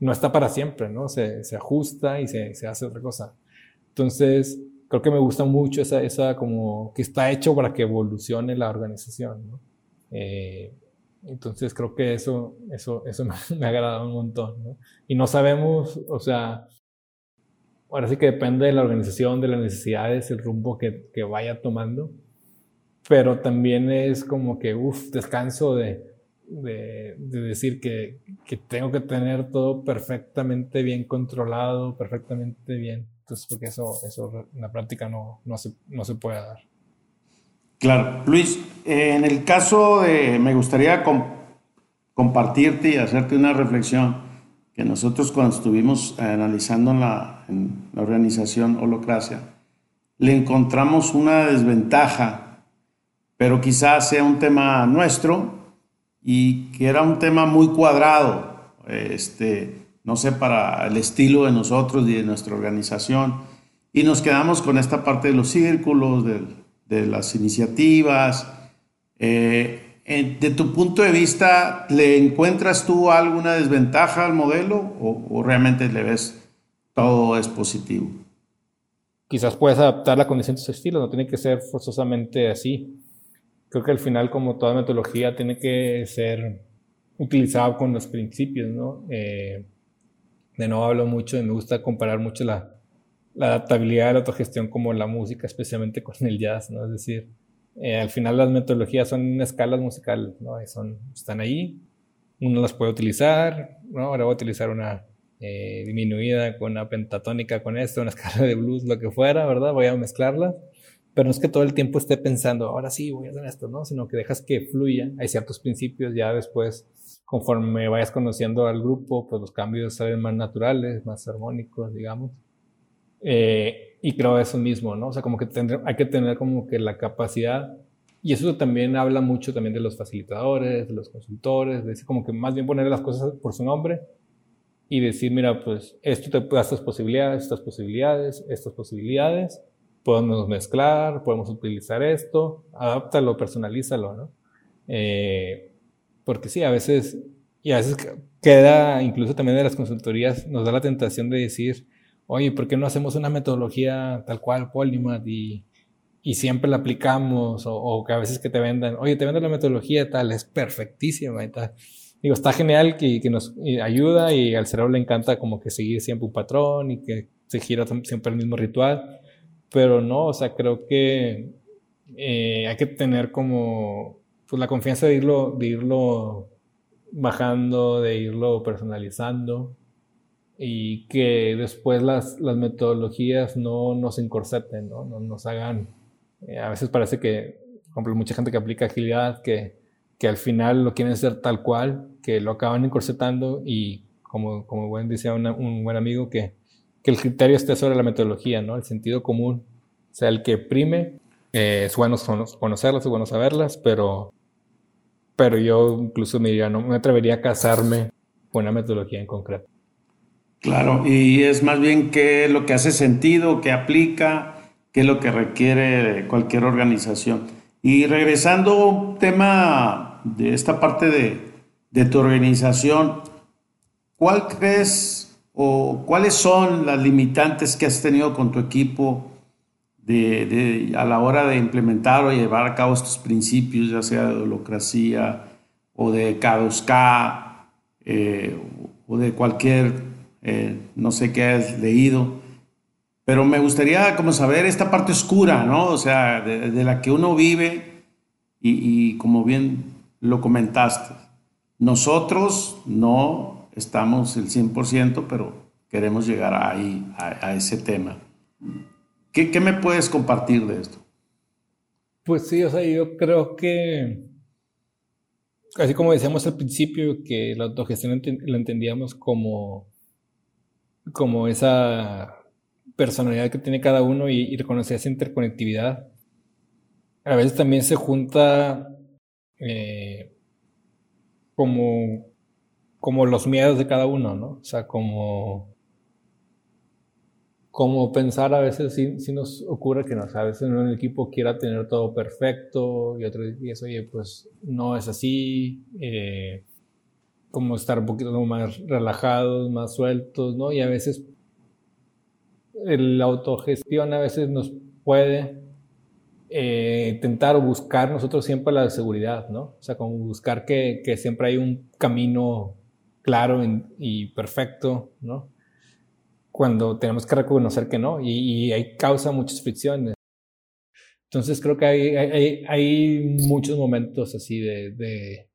no está para siempre, ¿no? Se, se ajusta y se, se, hace otra cosa. Entonces, creo que me gusta mucho esa, esa como que está hecho para que evolucione la organización, ¿no? Eh, entonces creo que eso, eso, eso me, me ha agradado un montón, ¿no? Y no sabemos, o sea, ahora sí que depende de la organización, de las necesidades, el rumbo que, que vaya tomando, pero también es como que, uff, descanso de, de, de decir que, que, tengo que tener todo perfectamente bien controlado, perfectamente bien. Entonces, porque eso, eso en la práctica no, no, se, no se puede dar. Claro. Luis, en el caso de, me gustaría comp compartirte y hacerte una reflexión que nosotros cuando estuvimos analizando la, en la organización Holocracia, le encontramos una desventaja, pero quizás sea un tema nuestro, y que era un tema muy cuadrado, este, no sé, para el estilo de nosotros y de nuestra organización. Y nos quedamos con esta parte de los círculos, de, las iniciativas. Eh, de tu punto de vista, ¿le encuentras tú alguna desventaja al modelo o, realmente le ves todo es positivo? Quizás puedes adaptar la condición de su estilo, no tiene que ser forzosamente así creo que al final, como toda metodología, tiene que ser utilizado con los principios, ¿no? Eh, de nuevo hablo mucho y me gusta comparar mucho la, la, adaptabilidad de la autogestión como la música, especialmente con el jazz, ¿no? Es decir, eh, al final las metodologías son escalas musicales, ¿no? Son, están ahí, uno las puede utilizar, ¿no? Ahora voy a utilizar una eh, disminuida con una pentatónica con esto, una escala de blues, lo que fuera, ¿verdad? Voy a mezclarlas pero no es que todo el tiempo esté pensando, ahora sí voy a hacer esto, ¿no? Sino que dejas que fluya. Hay ciertos principios, ya después, conforme vayas conociendo al grupo, pues los cambios salen más naturales, más armónicos, digamos. Eh, y creo eso mismo, ¿no? O sea, como que tendré, hay que tener como que la capacidad, y eso también habla mucho también de los facilitadores, de los consultores, de como que más bien poner las cosas por su nombre y decir, mira, pues esto te da estas posibilidades, estas posibilidades, estas posibilidades, podemos mezclar, podemos utilizar esto, adáptalo, personalízalo, ¿no? Eh, porque sí, a veces, y a veces queda, incluso también de las consultorías, nos da la tentación de decir, oye, ¿por qué no hacemos una metodología tal cual, Polymath, y, y siempre la aplicamos, o, o, que a veces que te vendan, oye, te vendo la metodología tal, es perfectísima y tal. Digo, está genial que, que nos ayuda y al cerebro le encanta como que seguir siempre un patrón y que se gira siempre el mismo ritual pero no, o sea, creo que eh, hay que tener como pues, la confianza de irlo, de irlo bajando, de irlo personalizando y que después las, las metodologías no nos encorseten, ¿no? no nos hagan, eh, a veces parece que, por ejemplo, mucha gente que aplica agilidad, que, que al final lo quieren hacer tal cual, que lo acaban encorsetando y como, como buen decía un buen amigo, que que el criterio esté sobre la metodología, ¿no? El sentido común sea el que prime. Eh, es bueno conocerlas, es bueno saberlas, pero, pero yo incluso me diría, no me atrevería a casarme con una metodología en concreto. Claro, y es más bien qué es lo que hace sentido, qué aplica, qué es lo que requiere cualquier organización. Y regresando un tema de esta parte de, de tu organización, ¿cuál crees o cuáles son las limitantes que has tenido con tu equipo de, a la hora de implementar o llevar a cabo estos principios, ya sea de holocracia o de K2K eh, o de cualquier, eh, no sé qué has leído? Pero me gustaría como saber esta parte oscura, ¿no? O sea, de, la que uno vive y, y, como bien lo comentaste, nosotros no estamos el 100%, pero queremos llegar ahí, a, a ese tema. ¿Qué, ¿Qué, me puedes compartir de esto? Pues sí, o sea, yo creo que, así como decíamos al principio, que la autogestión la entendíamos como, como esa personalidad que tiene cada uno y, reconocer esa interconectividad. A veces también se junta eh, como, como los miedos de cada uno, ¿no? O sea, como, como pensar a veces si, nos ocurre que a veces el equipo quiera tener todo perfecto y otro dice, oye, pues no es así. Eh, como estar un poquito más relajados, más sueltos, ¿no? Y a veces la autogestión a veces nos puede eh, intentar buscar nosotros siempre la seguridad, ¿no? O sea, como buscar que, que siempre hay un camino claro y perfecto, ¿no? Cuando tenemos que reconocer que no, y, hay causa muchas fricciones. Entonces creo que hay, hay, hay muchos momentos así de, de,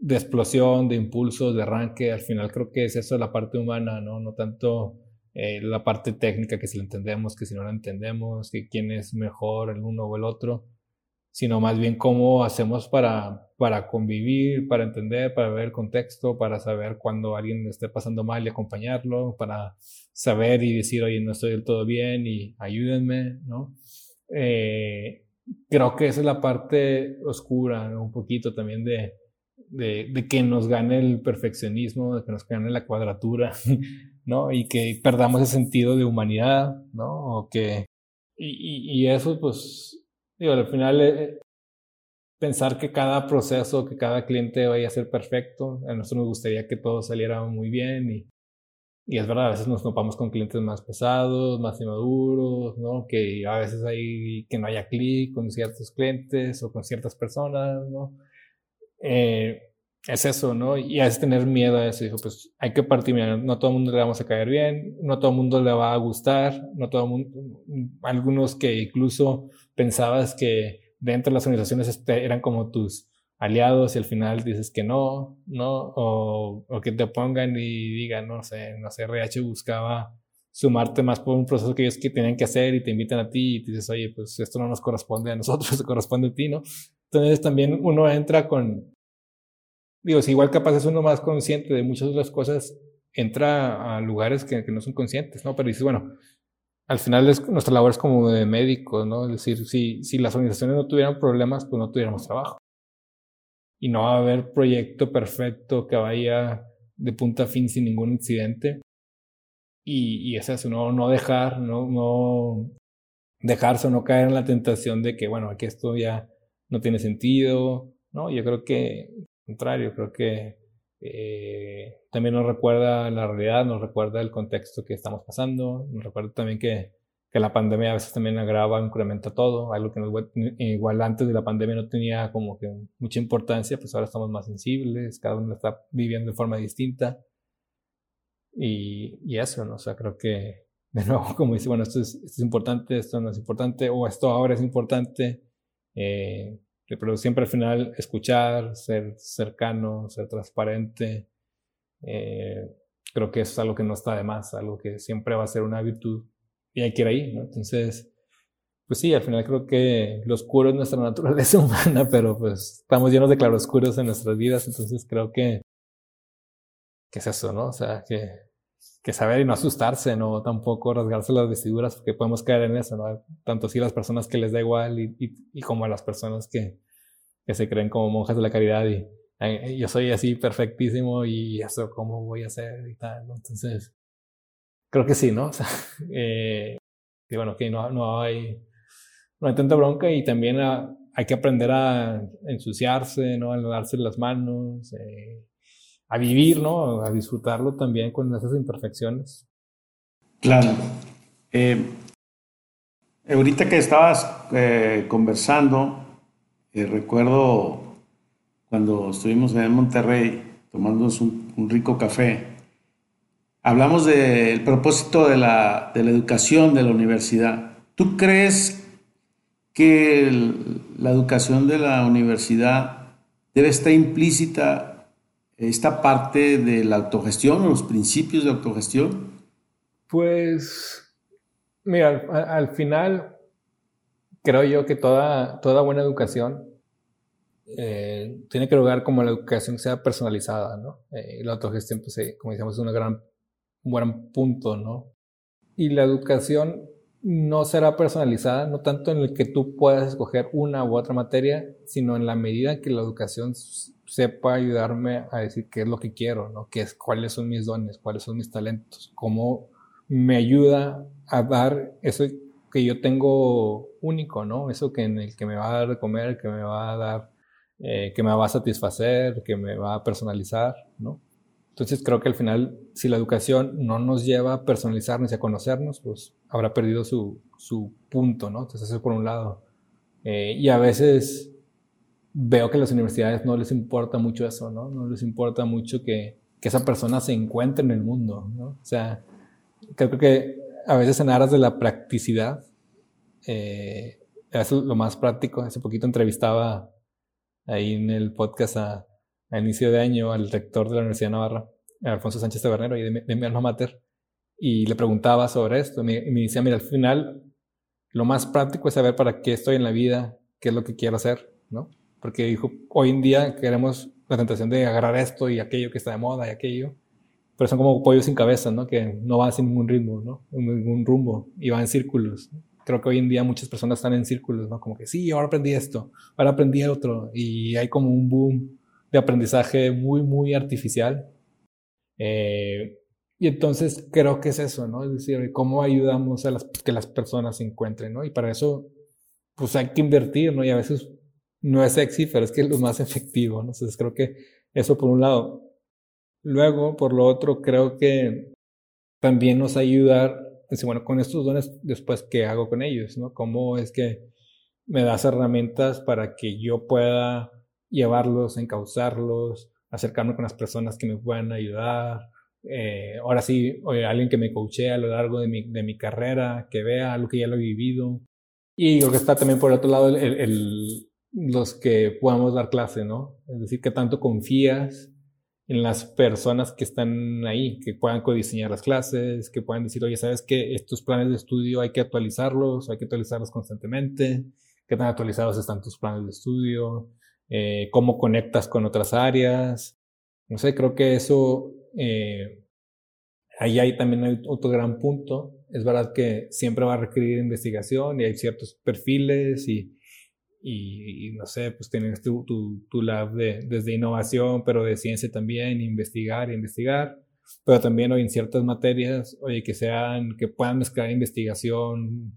de, explosión, de impulsos, de arranque. Al final creo que es eso la parte humana, ¿no? No tanto eh, la parte técnica, que si lo entendemos, que si no lo entendemos, que quién es mejor el uno o el otro, sino más bien cómo hacemos para, para convivir, para entender, para ver el contexto, para saber cuando alguien esté pasando mal y acompañarlo, para saber y decir, oye, no estoy del todo bien y ayúdenme, ¿no? Eh, creo que esa es la parte oscura, un poquito también de, de, que nos gane el perfeccionismo, de que nos gane la cuadratura, ¿no? Y que perdamos ese sentido de humanidad, ¿no? Que, y, eso, pues, digo, al final, eh, pensar que cada proceso, que cada cliente vaya a ser perfecto, a nosotros nos gustaría que todo saliera muy bien y, y es verdad, a veces nos topamos con clientes más pesados, más inmaduros, ¿no? Que a veces hay que no haya clic con ciertos clientes o con ciertas personas, ¿no? Eh, es eso, ¿no? Y es tener miedo a eso. Dijo, pues hay que partir, mira, no todo el mundo le vamos a caer bien, no todo el mundo le va a gustar, no todo el mundo, algunos que incluso pensabas que dentro de las organizaciones este, eran como tus aliados y al final dices que no, ¿no? O, o que te pongan y digan, no sé, no sé, RH buscaba sumarte más por un proceso que ellos que tienen que hacer y te invitan a ti y te dices, oye, pues esto no nos corresponde a nosotros, se corresponde a ti, ¿no? Entonces también uno entra con, digo, si igual capaz es uno más consciente de muchas otras cosas, entra a lugares que, que no son conscientes, ¿no? Pero dices, bueno, al final es, nuestra labor es como de médico, ¿no? Es decir, si, si las organizaciones no tuvieran problemas, pues no tuviéramos trabajo. Y no va a haber proyecto perfecto que vaya de punta a fin sin ningún incidente. Y, y es eso, no, no dejar, no, no dejarse o no caer en la tentación de que, bueno, aquí esto ya no tiene sentido, ¿no? Yo creo que, contrario, creo que eh, también nos recuerda la realidad, nos recuerda el contexto que estamos pasando, nos recuerda también que, que la pandemia a veces también agrava, incrementa todo, algo que igual antes de la pandemia no tenía como que mucha importancia, pues ahora estamos más sensibles, cada uno está viviendo de forma distinta. Y, y eso, ¿no? O sea, creo que, de nuevo, como dice, bueno, esto es, esto es importante, esto no es importante, o esto ahora es importante. Eh, pero siempre al final escuchar, ser cercano, ser transparente, eh, creo que eso es algo que no está de más, algo que siempre va a ser una virtud y hay que ir ahí, ¿no? Entonces, pues sí, al final creo que lo oscuro es nuestra naturaleza humana, pero pues estamos llenos de claroscuros en nuestras vidas, entonces creo que, que es eso, ¿no? O sea, que, que saber y no asustarse, no tampoco rasgarse las vestiduras, porque podemos caer en eso, ¿no? Tanto si las personas que les da igual y, y, y como a las personas que, que se creen como monjas de la caridad y yo soy así perfectísimo y eso, ¿cómo voy a hacer? Y tal, Entonces, creo que sí, ¿no? O sea, eh, y bueno, que no, no, hay, no hay tanta bronca y también a, hay que aprender a ensuciarse, ¿no? A darse las manos, eh, a vivir, ¿no? A disfrutarlo también con esas imperfecciones. Claro. Eh, ahorita que estabas eh, conversando, recuerdo cuando estuvimos en Monterrey tomándonos un, rico café, hablamos del propósito de la educación de la universidad. ¿Tú crees que la educación de la universidad debe estar implícita esta parte de la autogestión o los principios de autogestión? Pues, mira, al, final creo yo que toda, toda buena educación eh, tiene que lograr como la educación sea personalizada, ¿no? Eh, la autogestión, pues, eh, como decíamos, es una gran, un punto, ¿no? Y la educación no será personalizada, no tanto en el que tú puedas escoger una u otra materia, sino en la medida que la educación sepa ayudarme a decir qué es lo que quiero, ¿no? ¿Qué es, cuáles son mis dones, cuáles son mis talentos, cómo me ayuda a dar eso que yo tengo único, ¿no? Eso que en el que me va a dar de comer, que me va a dar, eh, que me va a satisfacer, que me va a personalizar, ¿no? Entonces creo que al final, si la educación no nos lleva a personalizarnos y a conocernos, pues habrá perdido su, su punto, ¿no? Entonces eso por un lado. Eh, y a veces veo que a las universidades no les importa mucho eso, ¿no? No les importa mucho que, que esa persona se encuentre en el mundo, ¿no? O sea, creo que a veces en aras de la practicidad, eh, es lo más práctico. Hace poquito entrevistaba ahí en el podcast a a inicio de año al rector de la Universidad de Navarra, Alfonso Sánchez Tabernero, y de, mi alma mater, y le preguntaba sobre esto. Y me, decía, mira, al final, lo más práctico es saber para qué estoy en la vida, qué es lo que quiero hacer, ¿no? Porque dijo, hoy en día queremos la tentación de agarrar esto y aquello que está de moda y aquello, pero son como pollos sin cabeza, ¿no? Que no van sin ningún ritmo, ¿no? Ningún rumbo y van en círculos. Creo que hoy en día muchas personas están en círculos, ¿no? Como que sí, ahora aprendí esto, ahora aprendí otro, y hay como un boom de aprendizaje muy, muy artificial. Eh, y entonces creo que es eso, ¿no? Es decir, cómo ayudamos a las, que las personas se encuentren, ¿no? Y para eso, pues hay que invertir, ¿no? Y a veces no es sexy, pero es que es lo más efectivo, ¿no? Entonces creo que eso por un lado. Luego, por lo otro, creo que también nos ayudar, decir, bueno, con estos dones, después, ¿qué hago con ellos, ¿no? ¿Cómo es que me das herramientas para que yo pueda llevarlos, encauzarlos, acercarme con las personas que me puedan ayudar. Eh, ahora sí, alguien que me coache a lo largo de mi, de mi, carrera, que vea lo que ya lo he vivido. Y creo que está también por el otro lado el, los que podamos dar clase, ¿no? Es decir, que tanto confías en las personas que están ahí, que puedan codiseñar las clases, que puedan decir, oye, ¿sabes que estos planes de estudio hay que actualizarlos, hay que actualizarlos constantemente? ¿Qué tan actualizados están tus planes de estudio? Eh, cómo conectas con otras áreas. No sé, creo que eso, eh, ahí hay también otro gran punto. Es verdad que siempre va a requerir investigación y hay ciertos perfiles y, y, no sé, pues tienes tu, tu, tu lab de, desde innovación, pero de ciencia también, investigar, investigar, pero también hoy en ciertas materias, oye, que sean, que puedan mezclar investigación,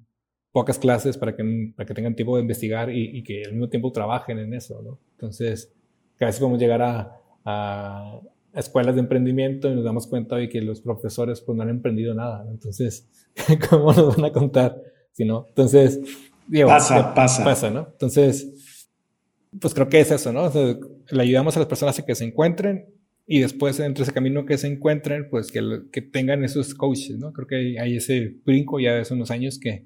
pocas clases para que, para que tengan tiempo de investigar y, que al mismo tiempo trabajen en eso, ¿no? Entonces, casi podemos llegar a, a, escuelas de emprendimiento y nos damos cuenta de que los profesores pues no han emprendido nada, Entonces, ¿cómo nos van a contar? Si no, entonces, digo, pasa, pasa. Pasa, ¿no? Entonces, pues creo que es eso, ¿no? le ayudamos a las personas a que se encuentren y después entre ese camino que se encuentren, pues que, que tengan esos coaches, ¿no? Creo que hay, hay ese brinco ya de hace unos años que,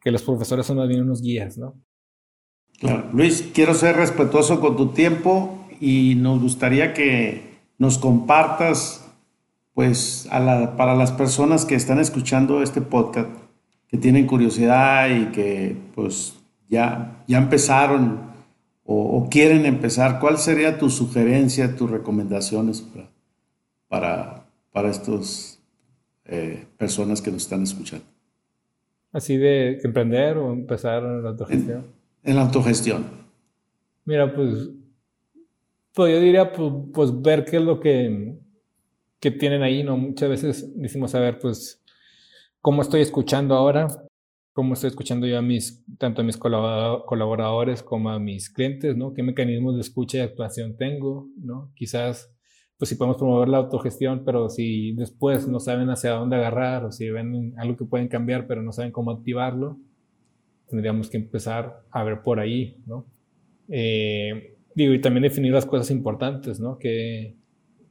que los profesores son más bien unos guías, ¿no? Claro. Luis, quiero ser respetuoso con tu tiempo y nos gustaría que nos compartas, pues, para las personas que están escuchando este podcast, que tienen curiosidad y que, pues, ya, ya empezaron o, quieren empezar, ¿cuál sería tu sugerencia, tus recomendaciones para, para, para estas eh, personas que nos están escuchando? Así de emprender o empezar en la autogestión. En, la autogestión. Mira, pues, pues yo diría, pues, pues, ver qué es lo que, que tienen ahí, ¿no? Muchas veces decimos, a ver, pues, ¿cómo estoy escuchando ahora? cómo estoy escuchando yo a mis, tanto a mis colaboradores como a mis clientes, ¿no? ¿Qué mecanismos de escucha y actuación tengo, ¿no? Quizás, pues si podemos promover la autogestión, pero si después no saben hacia dónde agarrar o si ven algo que pueden cambiar, pero no saben cómo activarlo, tendríamos que empezar a ver por ahí, ¿no? Eh, digo, y también definir las cosas importantes, ¿no? ¿Qué,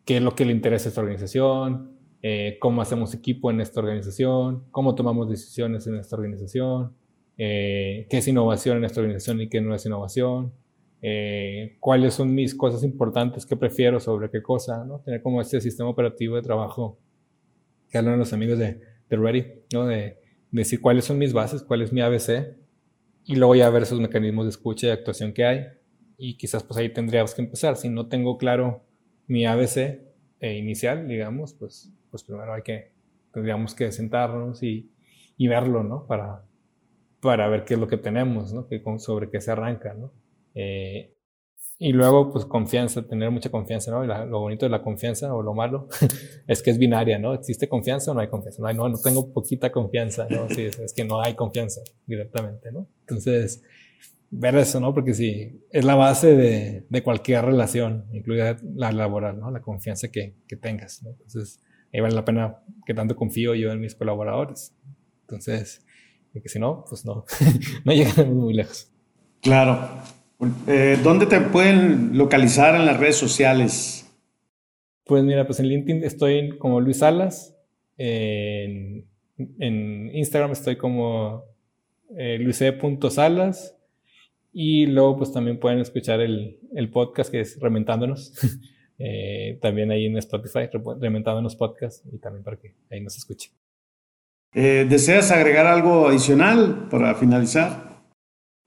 qué es lo que le interesa a esta organización? Eh, cómo hacemos equipo en esta organización, cómo tomamos decisiones en esta organización, eh, qué es innovación en esta organización y qué no es innovación, eh, cuáles son mis cosas importantes que prefiero sobre qué cosa, ¿no? Tener como este sistema operativo de trabajo que hablan los amigos de, de Ready, ¿no? De, decir cuáles son mis bases, cuál es mi ABC, y luego ya ver esos mecanismos de escucha y actuación que hay, y quizás pues ahí tendríamos que empezar. Si no tengo claro mi ABC inicial, digamos, pues pues primero hay que, tendríamos que sentarnos y, y verlo, ¿no? Para, para ver qué es lo que tenemos, ¿no? Que, sobre qué se arranca, ¿no? Eh, y luego, pues confianza, tener mucha confianza, ¿no? lo bonito de la confianza o lo malo es que es binaria, ¿no? ¿Existe confianza o no hay confianza? No, no, no tengo poquita confianza, ¿no? Sí, es, que no hay confianza directamente, ¿no? Entonces, ver eso, ¿no? Porque sí, es la base de, de cualquier relación, incluida la laboral, ¿no? La confianza que, que tengas, ¿no? Entonces, ahí vale la pena que tanto confío yo en mis colaboradores. Entonces, porque si no, pues no, no llegan muy lejos. Claro. Eh, ¿Dónde te pueden localizar en las redes sociales? Pues mira, pues en LinkedIn estoy como Luis Salas. En, Instagram estoy como eh, luise.salas. Y luego pues también pueden escuchar el, el podcast que es Rementándonos. Eh, también ahí en Spotify, Reventando en los podcasts y también para que ahí nos escuche. Eh, ¿Deseas agregar algo adicional para finalizar?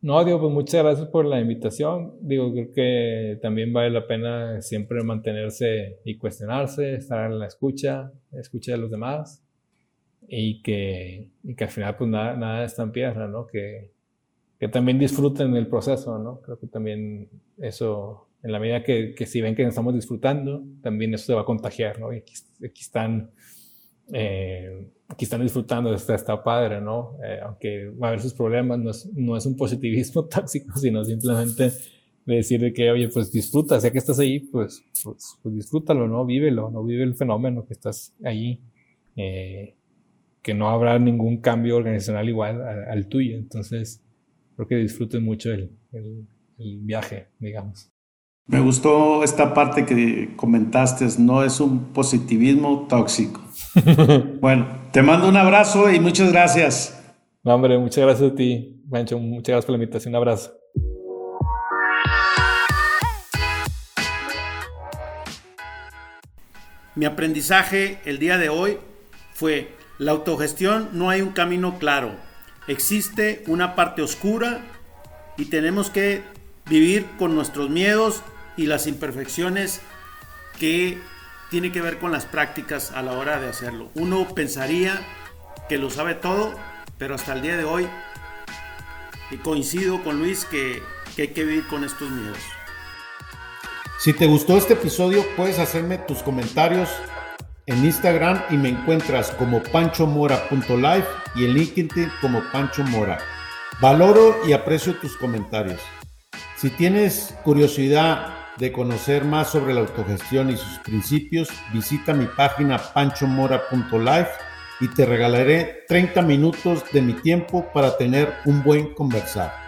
No, digo, pues muchas gracias por la invitación. Digo, creo que también vale la pena siempre mantenerse y cuestionarse, estar en la escucha, escucha de los demás y que, y que al final pues nada, nada está en piedra, ¿no? Que, que también disfruten el proceso, ¿no? Creo que también eso en la medida que, si ven que estamos disfrutando, también eso se va a contagiar, ¿no? Y aquí, están, eh, aquí están disfrutando, está, está padre, ¿no? Eh, aunque va a haber sus problemas, no es, no es un positivismo tóxico, sino simplemente decir que, oye, pues disfruta, sea que estás ahí, pues, pues, pues, disfrútalo, ¿no? Vívelo, ¿no? Vive el fenómeno que estás ahí, eh, que no habrá ningún cambio organizacional igual al, tuyo, entonces creo que disfruten mucho el, el viaje, digamos. Me gustó esta parte que comentaste, no es un positivismo tóxico. bueno, te mando un abrazo y muchas gracias. No, hombre, muchas gracias a ti, Mancho, muchas gracias por la invitación, un abrazo. Mi aprendizaje el día de hoy fue, la autogestión no hay un camino claro, existe una parte oscura y tenemos que vivir con nuestros miedos y las imperfecciones que tiene que ver con las prácticas a la hora de hacerlo. Uno pensaría que lo sabe todo, pero hasta el día de hoy, y coincido con Luis que, que hay que vivir con estos miedos. Si te gustó este episodio, puedes hacerme tus comentarios en Instagram y me encuentras como panchomora.life y en LinkedIn como Pancho Mora. Valoro y aprecio tus comentarios. Si tienes curiosidad de conocer más sobre la autogestión y sus principios, visita mi página panchomora.life y te regalaré 30 minutos de mi tiempo para tener un buen conversar.